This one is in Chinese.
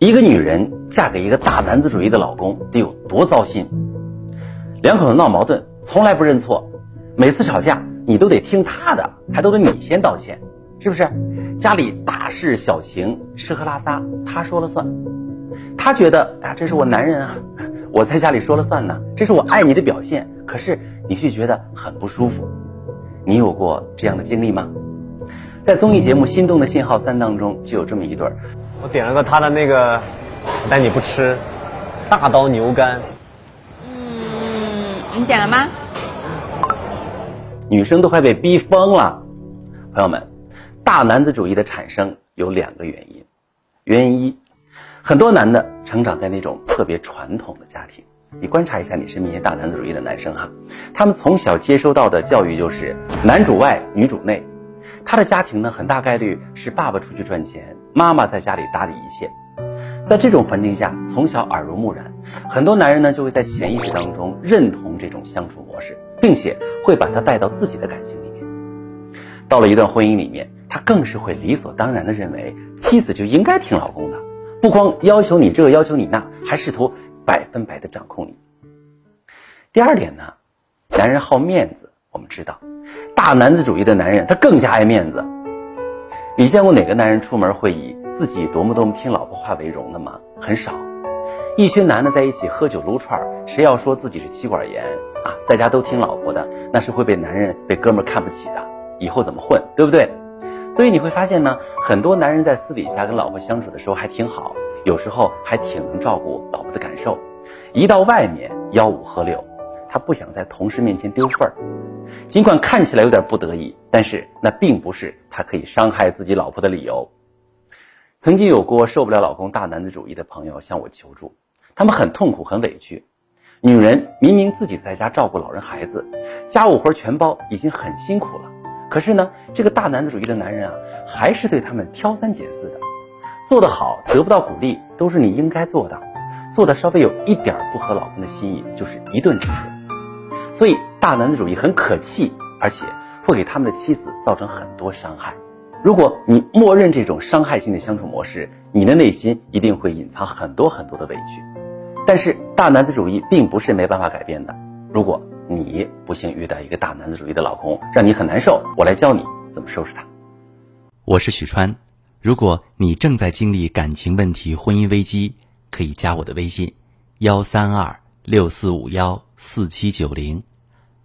一个女人嫁给一个大男子主义的老公得有多糟心？两口子闹矛盾，从来不认错，每次吵架你都得听他的，还都得你先道歉，是不是？家里大事小情，吃喝拉撒他说了算，他觉得啊，这是我男人啊，我在家里说了算呢，这是我爱你的表现。可是你却觉得很不舒服，你有过这样的经历吗？在综艺节目《心动的信号三》当中就有这么一对儿。我点了个他的那个，但你不吃，大刀牛肝。嗯，你点了吗？女生都快被逼疯了。朋友们，大男子主义的产生有两个原因。原因一，很多男的成长在那种特别传统的家庭。你观察一下你身边一些大男子主义的男生哈，他们从小接收到的教育就是男主外女主内。他的家庭呢，很大概率是爸爸出去赚钱，妈妈在家里打理一切。在这种环境下，从小耳濡目染，很多男人呢就会在潜意识当中认同这种相处模式，并且会把他带到自己的感情里面。到了一段婚姻里面，他更是会理所当然的认为妻子就应该听老公的，不光要求你这要求你那，还试图百分百的掌控你。第二点呢，男人好面子，我们知道。大男子主义的男人，他更加爱面子。你见过哪个男人出门会以自己多么多么听老婆话为荣的吗？很少。一群男的在一起喝酒撸串，谁要说自己是妻管严啊，在家都听老婆的，那是会被男人、被哥们看不起的，以后怎么混，对不对？所以你会发现呢，很多男人在私底下跟老婆相处的时候还挺好，有时候还挺能照顾老婆的感受，一到外面吆五喝六。他不想在同事面前丢份儿，尽管看起来有点不得已，但是那并不是他可以伤害自己老婆的理由。曾经有过受不了老公大男子主义的朋友向我求助，他们很痛苦、很委屈。女人明明自己在家照顾老人、孩子，家务活全包，已经很辛苦了，可是呢，这个大男子主义的男人啊，还是对他们挑三拣四的，做得好得不到鼓励，都是你应该做的，做的稍微有一点不合老公的心意，就是一顿指责。所以，大男子主义很可气，而且会给他们的妻子造成很多伤害。如果你默认这种伤害性的相处模式，你的内心一定会隐藏很多很多的委屈。但是，大男子主义并不是没办法改变的。如果你不幸遇到一个大男子主义的老公，让你很难受，我来教你怎么收拾他。我是许川，如果你正在经历感情问题、婚姻危机，可以加我的微信：幺三二六四五幺四七九零。